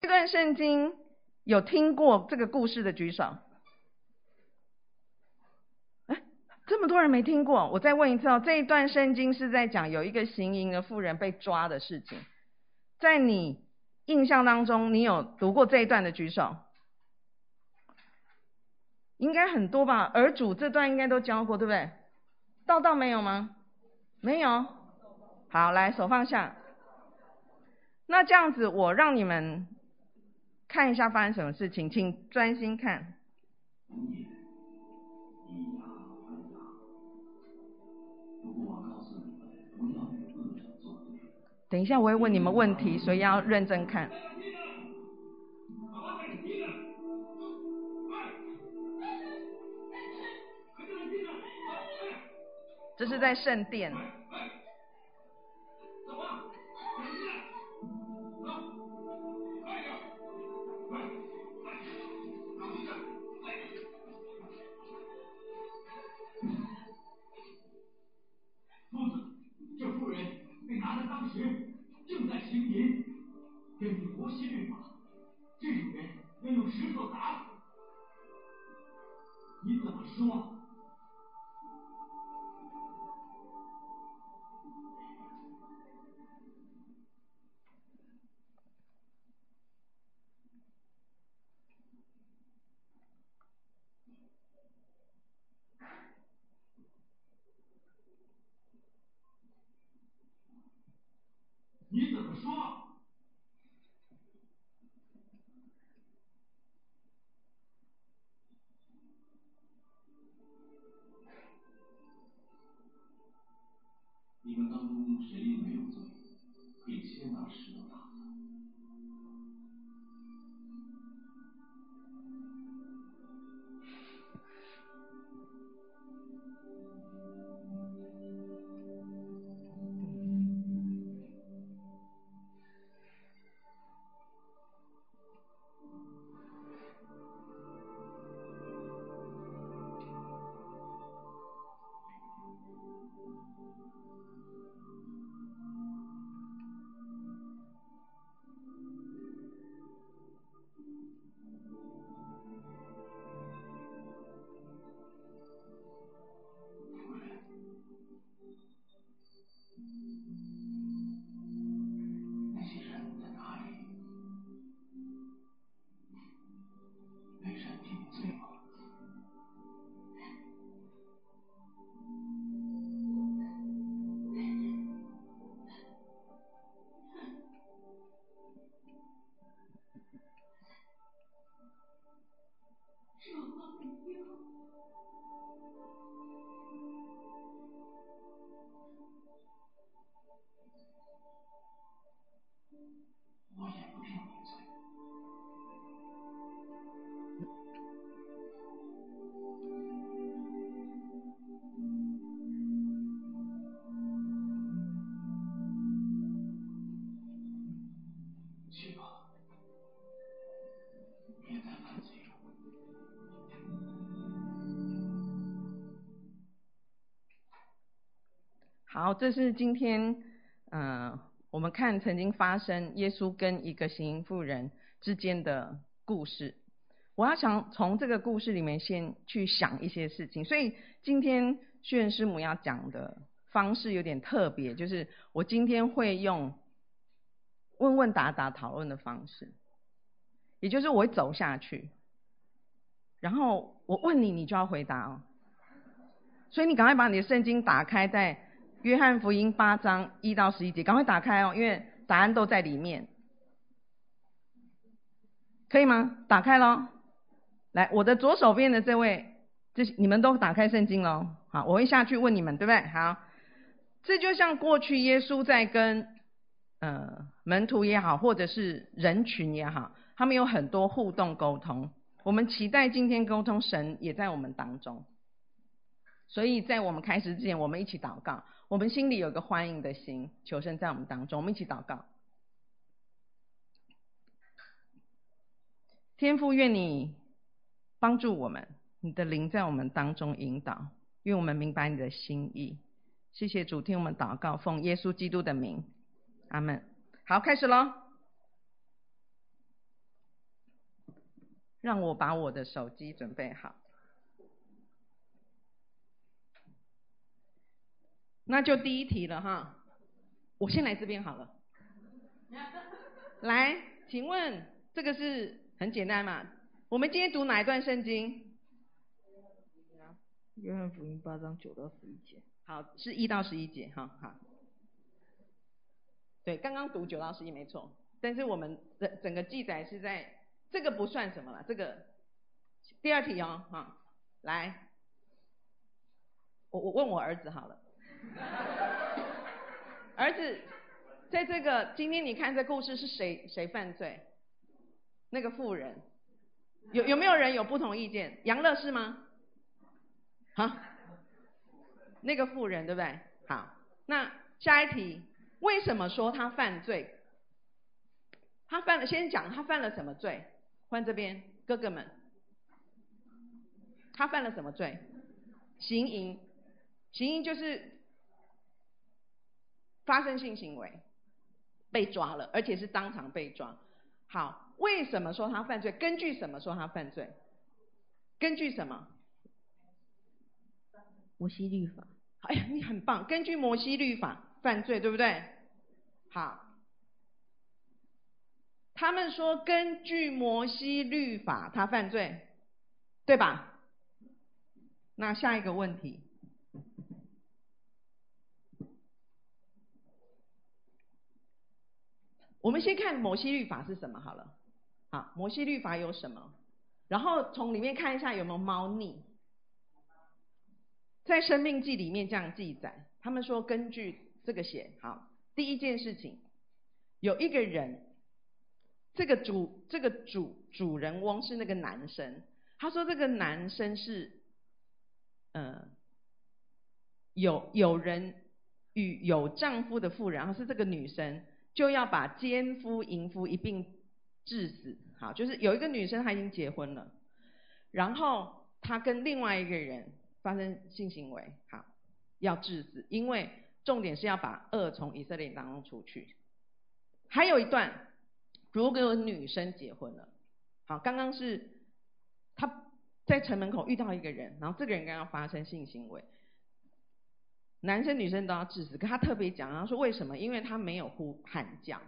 这段圣经有听过这个故事的举手。哎，这么多人没听过，我再问一次哦。这一段圣经是在讲有一个行淫的妇人被抓的事情，在你印象当中，你有读过这一段的举手？应该很多吧？儿主这段应该都教过，对不对？道道没有吗？没有。好，来手放下。那这样子，我让你们看一下发生什么事情，请专心看。等一下，我会问你们问题，所以要认真看。这是在圣殿。谁也没有罪，可以先拿石头打。这是今天，嗯、呃，我们看曾经发生耶稣跟一个行淫妇人之间的故事。我要想从这个故事里面先去想一些事情，所以今天须恩师母要讲的方式有点特别，就是我今天会用问问答答讨论的方式，也就是我会走下去，然后我问你，你就要回答哦。所以你赶快把你的圣经打开，在。约翰福音八章一到十一节，赶快打开哦，因为答案都在里面，可以吗？打开喽。来，我的左手边的这位，这你们都打开圣经喽。好，我会下去问你们，对不对？好，这就像过去耶稣在跟呃门徒也好，或者是人群也好，他们有很多互动沟通。我们期待今天沟通，神也在我们当中。所以在我们开始之前，我们一起祷告。我们心里有个欢迎的心，求神在我们当中，我们一起祷告。天父，愿你帮助我们，你的灵在我们当中引导，愿我们明白你的心意。谢谢主，听我们祷告，奉耶稣基督的名，阿门。好，开始喽。让我把我的手机准备好。那就第一题了哈，我先来这边好了。来，请问这个是很简单嘛？我们今天读哪一段圣经？约翰福音八章九到十一节。好，是一到十一节哈。好，对，刚刚读九到十一没错，但是我们的整个记载是在这个不算什么了。这个第二题哦，哈，来，我我问我儿子好了。儿子，在这个今天你看这故事是谁谁犯罪？那个妇人，有有没有人有不同意见？杨乐是吗？好，那个妇人对不对？好，那下一题，为什么说他犯罪？他犯了，先讲他犯了什么罪？换这边哥哥们，他犯了什么罪？行淫，行淫就是。发生性行为，被抓了，而且是当场被抓。好，为什么说他犯罪？根据什么说他犯罪？根据什么？摩西律法。哎呀，你很棒！根据摩西律法犯罪，对不对？好，他们说根据摩西律法他犯罪，对吧？那下一个问题。我们先看摩西律法是什么好了，好，摩西律法有什么？然后从里面看一下有没有猫腻。在生命记里面这样记载，他们说根据这个写，好，第一件事情，有一个人，这个主这个主主人翁是那个男生，他说这个男生是，呃，有有人与有丈夫的妇人，然后是这个女生。就要把奸夫淫妇一并治死。好，就是有一个女生她已经结婚了，然后她跟另外一个人发生性行为，好，要治死，因为重点是要把恶从以色列当中出去。还有一段，如果有女生结婚了，好，刚刚是她在城门口遇到一个人，然后这个人刚刚发生性行为。男生女生都要治死，可他特别讲，他说为什么？因为他没有呼喊叫，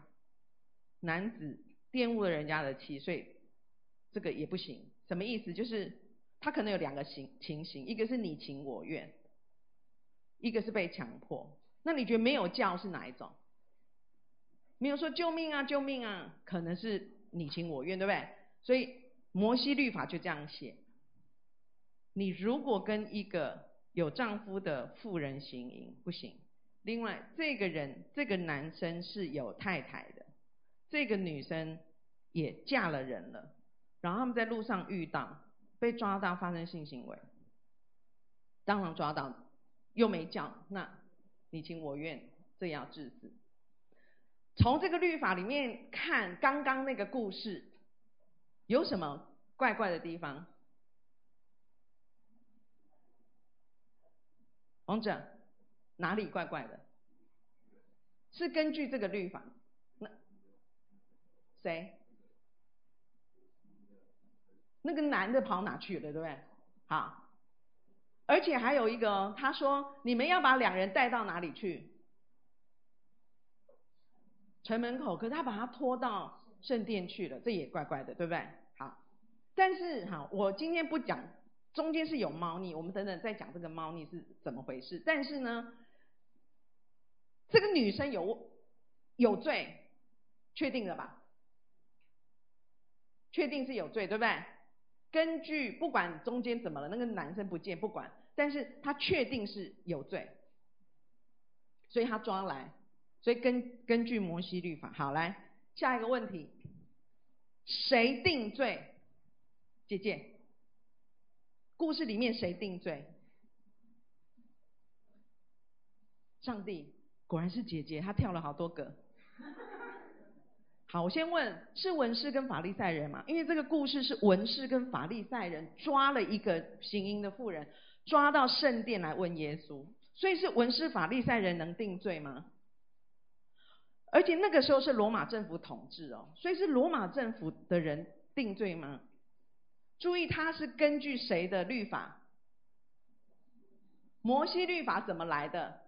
男子玷污了人家的妻，所以这个也不行。什么意思？就是他可能有两个情情形，一个是你情我愿，一个是被强迫。那你觉得没有叫是哪一种？没有说救命啊救命啊，可能是你情我愿，对不对？所以摩西律法就这样写：你如果跟一个有丈夫的妇人行淫不行。另外，这个人这个男生是有太太的，这个女生也嫁了人了，然后他们在路上遇到，被抓到发生性行为，当场抓到，又没叫，那你情我愿，这要治死。从这个律法里面看，刚刚那个故事有什么怪怪的地方？王者，哪里怪怪的？是根据这个律法，那谁？那个男的跑哪去了，对不对？好，而且还有一个，他说你们要把两人带到哪里去？城门口，可是他把他拖到圣殿去了，这也怪怪的，对不对？好，但是好，我今天不讲。中间是有猫腻，我们等等再讲这个猫腻是怎么回事。但是呢，这个女生有有罪，确定了吧？确定是有罪，对不对？根据不管中间怎么了，那个男生不见不管，但是他确定是有罪，所以他抓来，所以根根据摩西律法，好，来下一个问题，谁定罪？姐姐。故事里面谁定罪？上帝，果然是姐姐，她跳了好多个。好，我先问，是文士跟法利赛人吗？因为这个故事是文士跟法利赛人抓了一个行淫的妇人，抓到圣殿来问耶稣，所以是文士法利赛人能定罪吗？而且那个时候是罗马政府统治哦，所以是罗马政府的人定罪吗？注意，他是根据谁的律法？摩西律法怎么来的？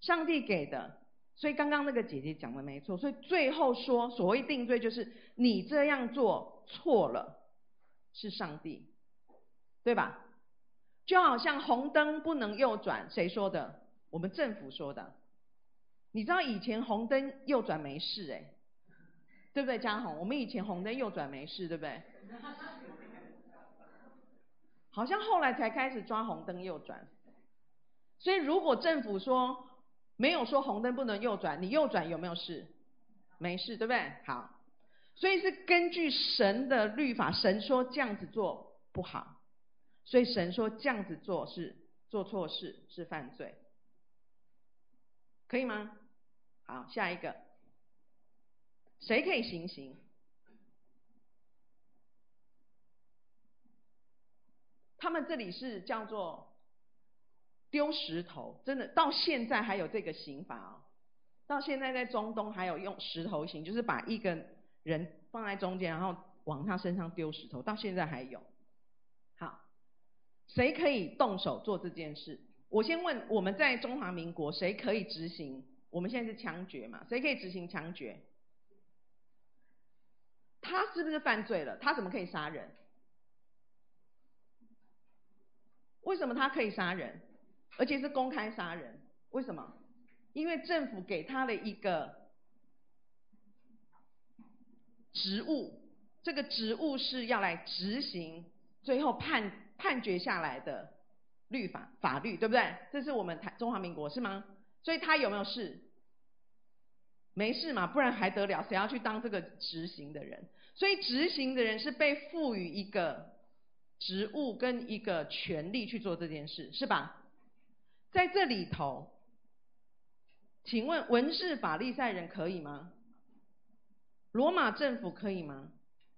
上帝给的。所以刚刚那个姐姐讲的没错。所以最后说，所谓定罪就是你这样做错了，是上帝，对吧？就好像红灯不能右转，谁说的？我们政府说的。你知道以前红灯右转没事哎，对不对？嘉宏，我们以前红灯右转没事，对不对？好像后来才开始抓红灯右转。所以如果政府说没有说红灯不能右转，你右转有没有事？没事，对不对？好，所以是根据神的律法，神说这样子做不好，所以神说这样子做是做错事，是犯罪，可以吗？好，下一个，谁可以行刑？他们这里是叫做丢石头，真的到现在还有这个刑法哦。到现在在中东还有用石头刑，就是把一个人放在中间，然后往他身上丢石头，到现在还有。好，谁可以动手做这件事？我先问，我们在中华民国谁可以执行？我们现在是枪决嘛？谁可以执行枪决？他是不是犯罪了？他怎么可以杀人？为什么他可以杀人，而且是公开杀人？为什么？因为政府给他了一个职务，这个职务是要来执行最后判判决下来的律法法律，对不对？这是我们台中华民国是吗？所以他有没有事？没事嘛，不然还得了？谁要去当这个执行的人？所以执行的人是被赋予一个职务跟一个权利去做这件事，是吧？在这里头，请问文士法利赛人可以吗？罗马政府可以吗？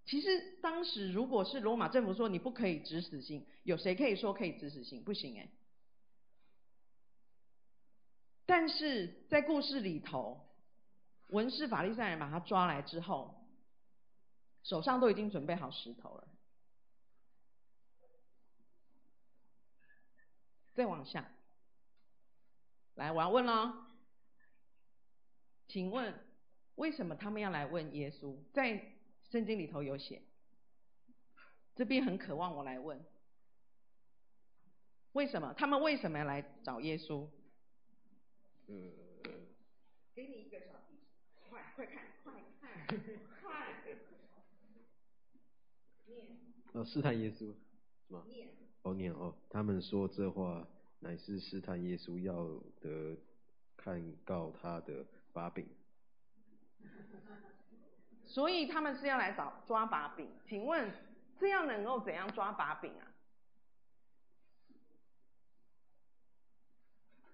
其实当时如果是罗马政府说你不可以执死刑，有谁可以说可以执死刑？不行哎。但是在故事里头。文士法利赛人把他抓来之后，手上都已经准备好石头了。再往下，来，我要问了，请问为什么他们要来问耶稣？在圣经里头有写，这边很渴望我来问，为什么他们为什么要来找耶稣？嗯，给你一个小。快看，快看，快！念。哦，试探耶稣，是吗？念。哦，念哦。他们说这话乃是试探耶稣，要得看告他的把柄。所以他们是要来找抓把柄。请问这样能够怎样抓把柄啊？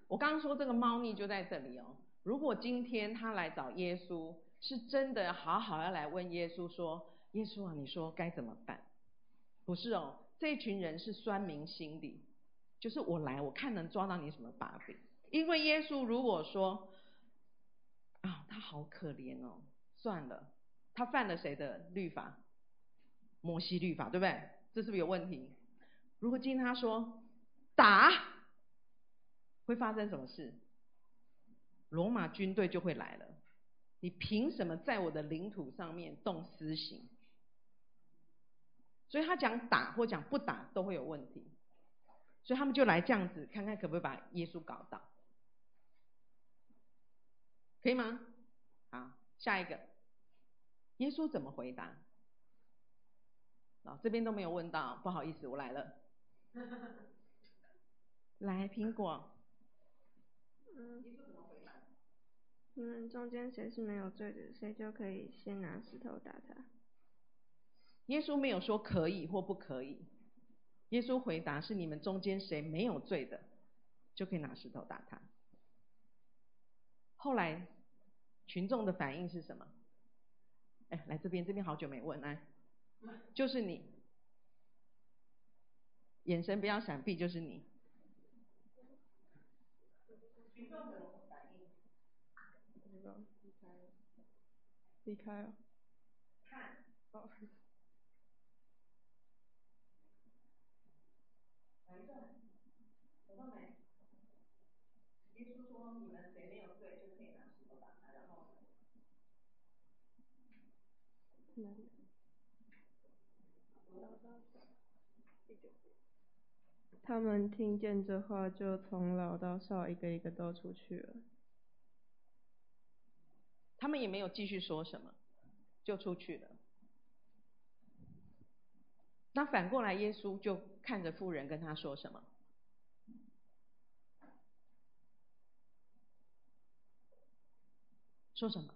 我刚刚说这个猫腻就在这里哦。如果今天他来找耶稣，是真的好好要来问耶稣说：“耶稣啊，你说该怎么办？”不是哦，这群人是酸民心理，就是我来，我看能抓到你什么把柄。因为耶稣如果说：“啊，他好可怜哦，算了，他犯了谁的律法？摩西律法，对不对？这是不是有问题？如果今天他说打，会发生什么事？”罗马军队就会来了，你凭什么在我的领土上面动私刑？所以他讲打或讲不打都会有问题，所以他们就来这样子看看可不可以把耶稣搞倒，可以吗？好，下一个，耶稣怎么回答？哦，这边都没有问到，不好意思，我来了，来苹果，嗯。你们中间谁是没有罪的，谁就可以先拿石头打他。耶稣没有说可以或不可以，耶稣回答是：你们中间谁没有罪的，就可以拿石头打他。后来群众的反应是什么？哎，来这边，这边好久没问，来，就是你，眼神不要闪避，就是你。离开！哦，来一段，找到没？说你们谁没有对就可以拿石头打他，然后。老第九。他们听见这话，就从老到少一个一个都出去了。他们也没有继续说什么，就出去了。那反过来，耶稣就看着妇人跟他说什么？说什么？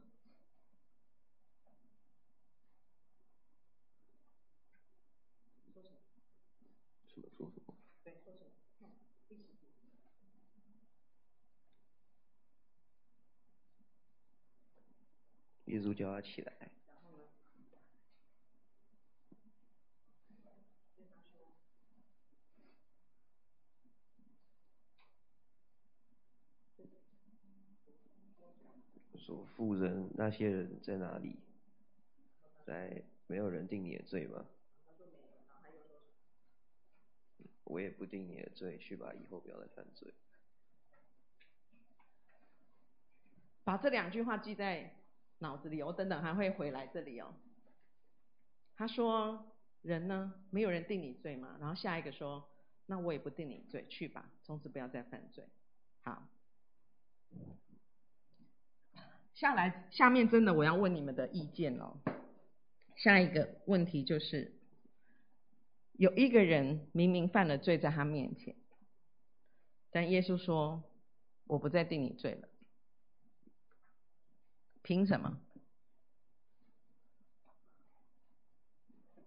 耶稣叫他起来，说：“妇人，那些人在哪里？在，没有人定你的罪吗？我也不定你的罪，去吧，以后不要再犯罪。”把这两句话记在脑子里，我等等还会回来这里哦。他说：“人呢，没有人定你罪嘛。”然后下一个说：“那我也不定你罪，去吧，从此不要再犯罪。”好，下来下面真的我要问你们的意见哦。下一个问题就是，有一个人明明犯了罪在他面前，但耶稣说：“我不再定你罪了。”凭什么？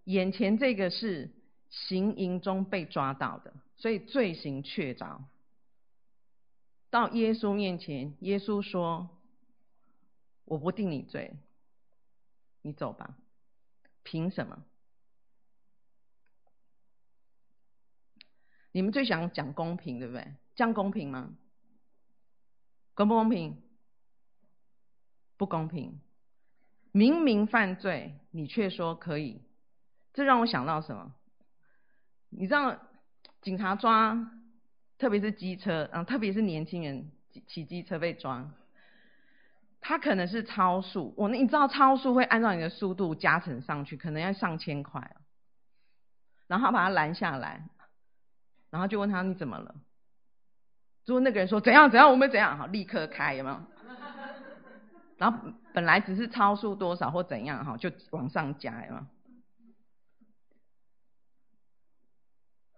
眼前这个是行淫中被抓到的，所以罪行确凿。到耶稣面前，耶稣说：“我不定你罪，你走吧。”凭什么？你们最想讲公平，对不对？这样公平吗？公不公平？不公平！明明犯罪，你却说可以，这让我想到什么？你知道，警察抓，特别是机车，啊，特别是年轻人骑机车被抓，他可能是超速。我，你知道超速会按照你的速度加成上去，可能要上千块。然后把他拦下来，然后就问他你怎么了？如果那个人说怎样怎样，我们怎样，好，立刻开，有没有？然后本来只是超速多少或怎样哈，就往上加嘛。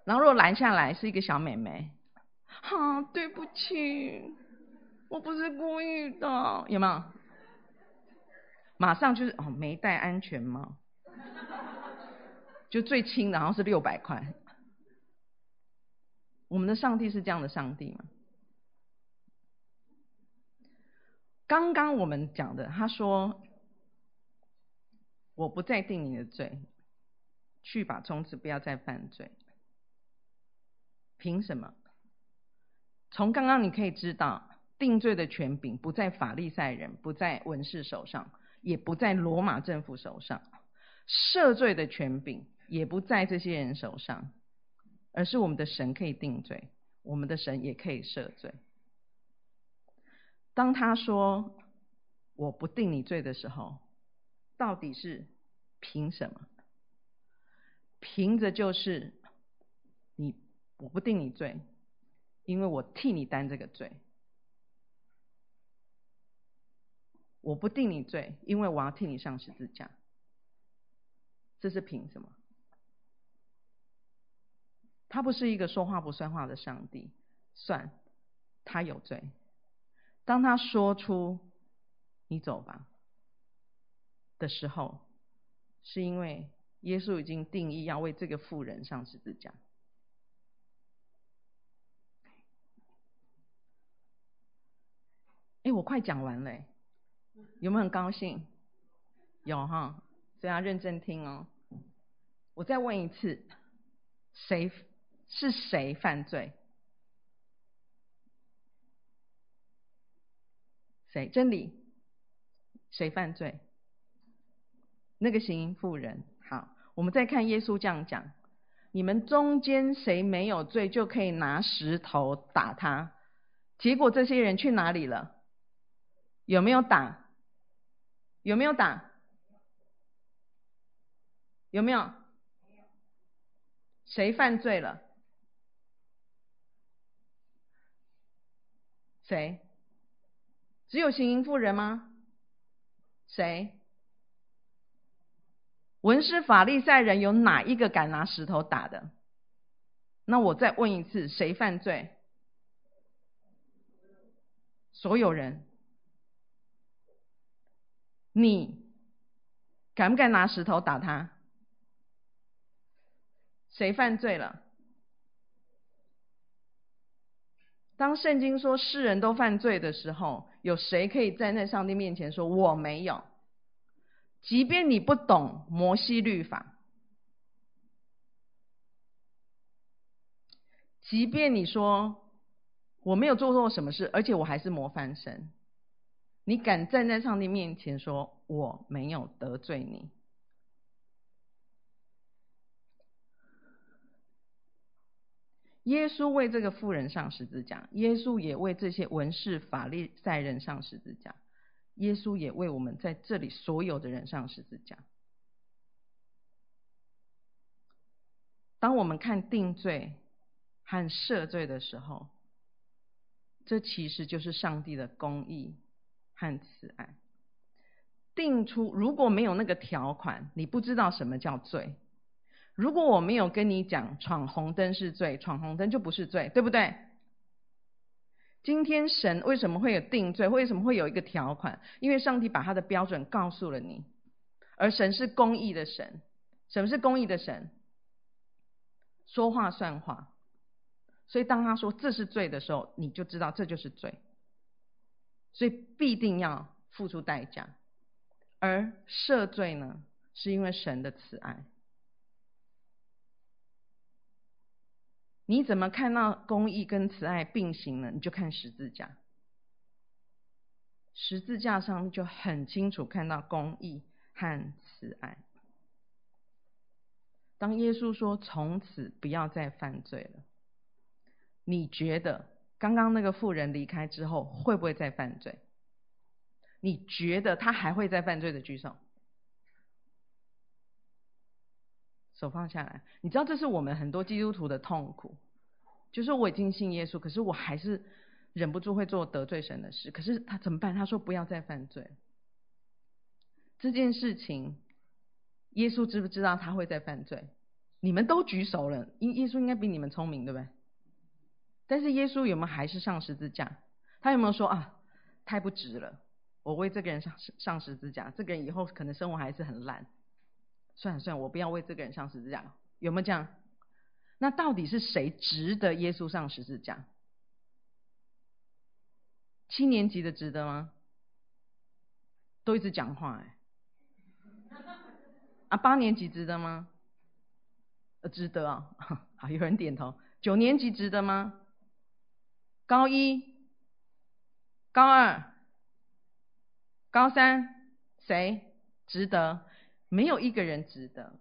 然后如果拦下来是一个小妹妹，哈，对不起，我不是故意的，有没有？马上就是哦，没戴安全帽，就最轻的，然后是六百块。我们的上帝是这样的上帝吗？刚刚我们讲的，他说：“我不再定你的罪，去吧，从此不要再犯罪。”凭什么？从刚刚你可以知道，定罪的权柄不在法利赛人，不在文士手上，也不在罗马政府手上；赦罪的权柄也不在这些人手上，而是我们的神可以定罪，我们的神也可以赦罪。当他说“我不定你罪”的时候，到底是凭什么？凭着就是你，我不定你罪，因为我替你担这个罪。我不定你罪，因为我要替你上十字架。这是凭什么？他不是一个说话不算话的上帝，算他有罪。当他说出“你走吧”的时候，是因为耶稣已经定义要为这个妇人上十字架。哎，我快讲完了，有没有很高兴？有哈，所以要认真听哦。我再问一次，谁是谁犯罪？谁？真理？谁犯罪？那个行淫妇人。好，我们再看耶稣这样讲：你们中间谁没有罪，就可以拿石头打他。结果这些人去哪里了？有没有打？有没有打？有没有？谁犯罪了？谁？只有行淫妇人吗？谁？文士法利赛人有哪一个敢拿石头打的？那我再问一次，谁犯罪？所有人。你敢不敢拿石头打他？谁犯罪了？当圣经说世人都犯罪的时候，有谁可以站在上帝面前说我没有？即便你不懂摩西律法，即便你说我没有做错什么事，而且我还是模范生，你敢站在上帝面前说我没有得罪你？耶稣为这个妇人上十字架，耶稣也为这些文士法利赛人上十字架，耶稣也为我们在这里所有的人上十字架。当我们看定罪和赦罪的时候，这其实就是上帝的公义和慈爱。定出如果没有那个条款，你不知道什么叫罪。如果我没有跟你讲闯红灯是罪，闯红灯就不是罪，对不对？今天神为什么会有定罪？为什么会有一个条款？因为上帝把他的标准告诉了你，而神是公义的神。什么是公义的神？说话算话。所以当他说这是罪的时候，你就知道这就是罪。所以必定要付出代价。而赦罪呢，是因为神的慈爱。你怎么看到公义跟慈爱并行呢？你就看十字架，十字架上就很清楚看到公义和慈爱。当耶稣说从此不要再犯罪了，你觉得刚刚那个妇人离开之后会不会再犯罪？你觉得他还会再犯罪的举手？手放下来，你知道这是我们很多基督徒的痛苦，就是我已经信耶稣，可是我还是忍不住会做得罪神的事。可是他怎么办？他说不要再犯罪。这件事情，耶稣知不知道他会再犯罪？你们都举手了，因耶稣应该比你们聪明，对不对？但是耶稣有没有还是上十字架？他有没有说啊，太不值了，我为这个人上上十字架，这个人以后可能生活还是很烂。算了算了，我不要为这个人上十字架，有没有这样？那到底是谁值得耶稣上十字架？七年级的值得吗？都一直讲话哎。啊，八年级值得吗？呃，值得啊，好，有人点头。九年级值得吗？高一、高二、高三，谁值得？没有一个人值得。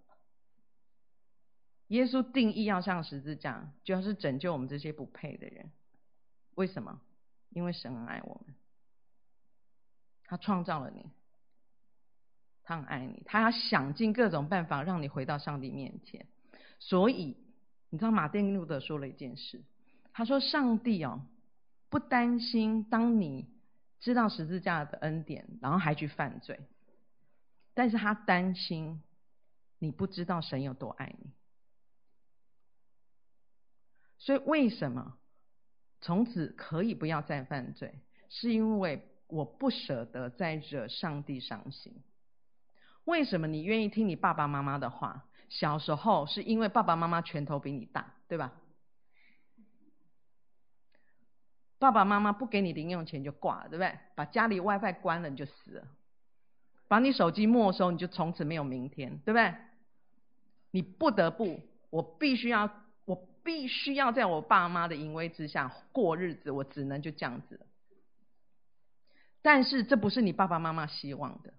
耶稣定义要上十字架，就要是拯救我们这些不配的人。为什么？因为神很爱我们，他创造了你，他很爱你，他要想尽各种办法让你回到上帝面前。所以，你知道马丁路德说了一件事，他说：“上帝哦，不担心当你知道十字架的恩典，然后还去犯罪。”但是他担心你不知道神有多爱你，所以为什么从此可以不要再犯罪？是因为我不舍得再惹上帝伤心。为什么你愿意听你爸爸妈妈的话？小时候是因为爸爸妈妈拳头比你大，对吧？爸爸妈妈不给你零用钱就挂了，对不对？把家里 WiFi 关了你就死了。把你手机没收，你就从此没有明天，对不对？你不得不，我必须要，我必须要在我爸妈的淫威之下过日子，我只能就这样子。但是这不是你爸爸妈妈希望的。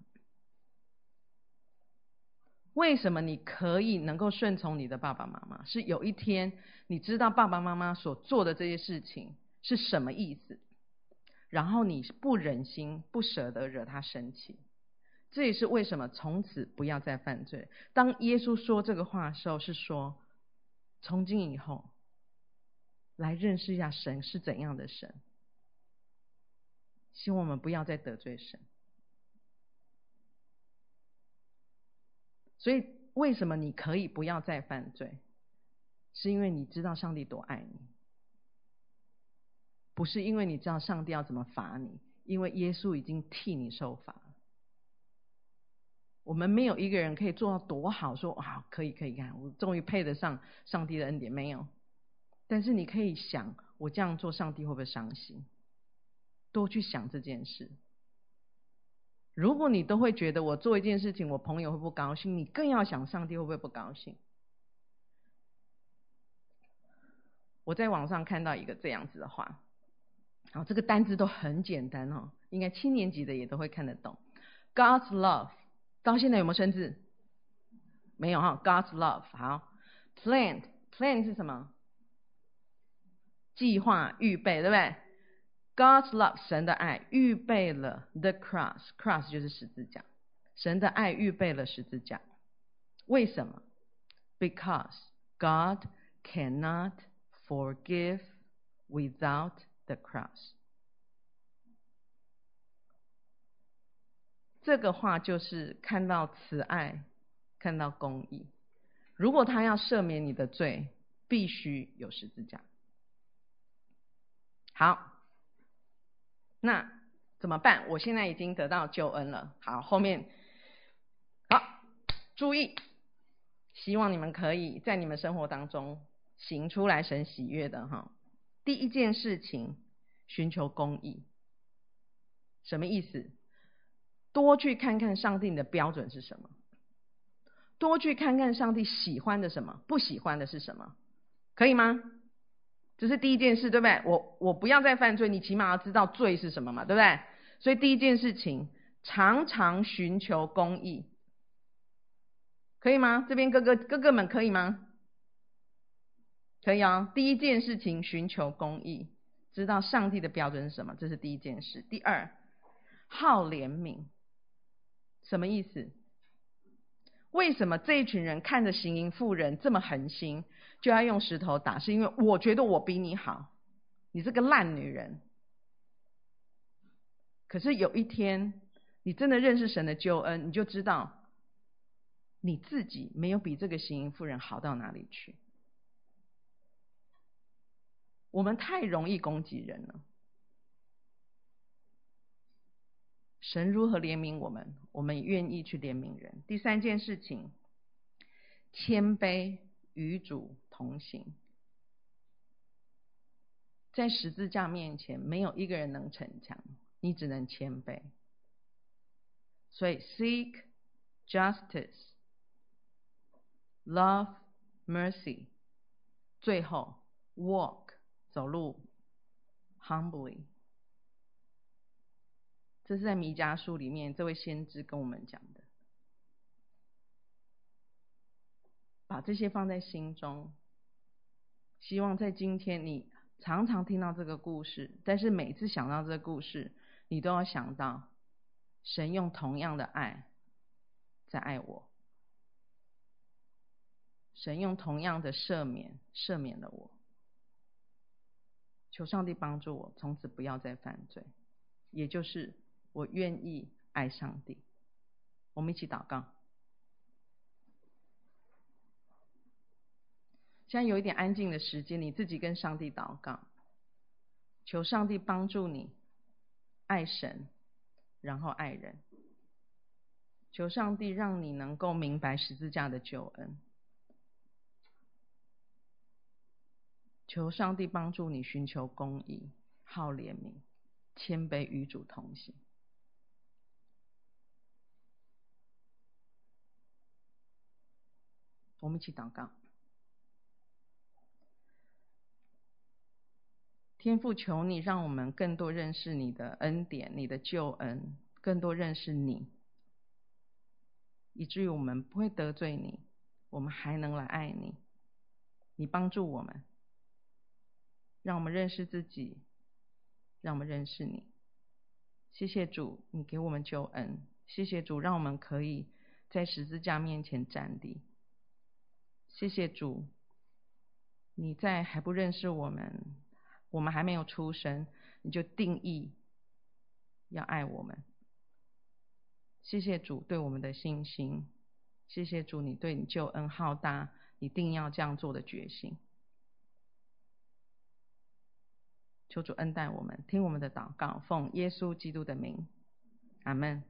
为什么你可以能够顺从你的爸爸妈妈？是有一天你知道爸爸妈妈所做的这些事情是什么意思，然后你不忍心、不舍得惹他生气。这也是为什么从此不要再犯罪。当耶稣说这个话的时候，是说从今以后来认识一下神是怎样的神。希望我们不要再得罪神。所以，为什么你可以不要再犯罪？是因为你知道上帝多爱你，不是因为你知道上帝要怎么罚你，因为耶稣已经替你受罚。我们没有一个人可以做到多好，说啊，可以可以看，我终于配得上上帝的恩典，没有。但是你可以想，我这样做，上帝会不会伤心？多去想这件事。如果你都会觉得我做一件事情，我朋友会不高兴，你更要想上帝会不会不高兴。我在网上看到一个这样子的话，好，这个单字都很简单哦，应该七年级的也都会看得懂。God's love。到现在有没有生字？没有哈。God's love 好 Plan，plan 是什么？计划、预备，对不对？God's love 神的爱预备了 the cross，cross 就是十字架。神的爱预备了十字架。为什么？Because God cannot forgive without the cross。这个话就是看到慈爱，看到公义。如果他要赦免你的罪，必须有十字架。好，那怎么办？我现在已经得到救恩了。好，后面好，注意，希望你们可以在你们生活当中行出来神喜悦的哈。第一件事情，寻求公义，什么意思？多去看看上帝的标准是什么，多去看看上帝喜欢的什么，不喜欢的是什么，可以吗？这是第一件事，对不对？我我不要再犯罪，你起码要知道罪是什么嘛，对不对？所以第一件事情，常常寻求公义，可以吗？这边哥哥哥哥们可以吗？可以啊。第一件事情，寻求公义，知道上帝的标准是什么，这是第一件事。第二，好怜悯。什么意思？为什么这一群人看着行淫妇人这么狠心，就要用石头打？是因为我觉得我比你好，你这个烂女人。可是有一天，你真的认识神的救恩，你就知道你自己没有比这个行淫妇人好到哪里去。我们太容易攻击人了。神如何怜悯我们，我们愿意去怜悯人。第三件事情，谦卑与主同行，在十字架面前，没有一个人能逞强，你只能谦卑。所以，seek justice, love mercy，最后 walk 走路 humbly。这是在弥迦书里面，这位先知跟我们讲的。把这些放在心中，希望在今天你常常听到这个故事，但是每次想到这个故事，你都要想到神用同样的爱在爱我，神用同样的赦免赦免了我。求上帝帮助我，从此不要再犯罪，也就是。我愿意爱上帝，我们一起祷告。现在有一点安静的时间，你自己跟上帝祷告，求上帝帮助你爱神，然后爱人。求上帝让你能够明白十字架的救恩。求上帝帮助你寻求公义，好怜悯，谦卑与主同行。我们一起祷告，天父，求你让我们更多认识你的恩典、你的救恩，更多认识你，以至于我们不会得罪你，我们还能来爱你。你帮助我们，让我们认识自己，让我们认识你。谢谢主，你给我们救恩，谢谢主，让我们可以在十字架面前站立。谢谢主，你在还不认识我们，我们还没有出生，你就定义要爱我们。谢谢主对我们的信心，谢谢主你对你救恩浩大，一定要这样做的决心。求主恩待我们，听我们的祷告，奉耶稣基督的名，阿门。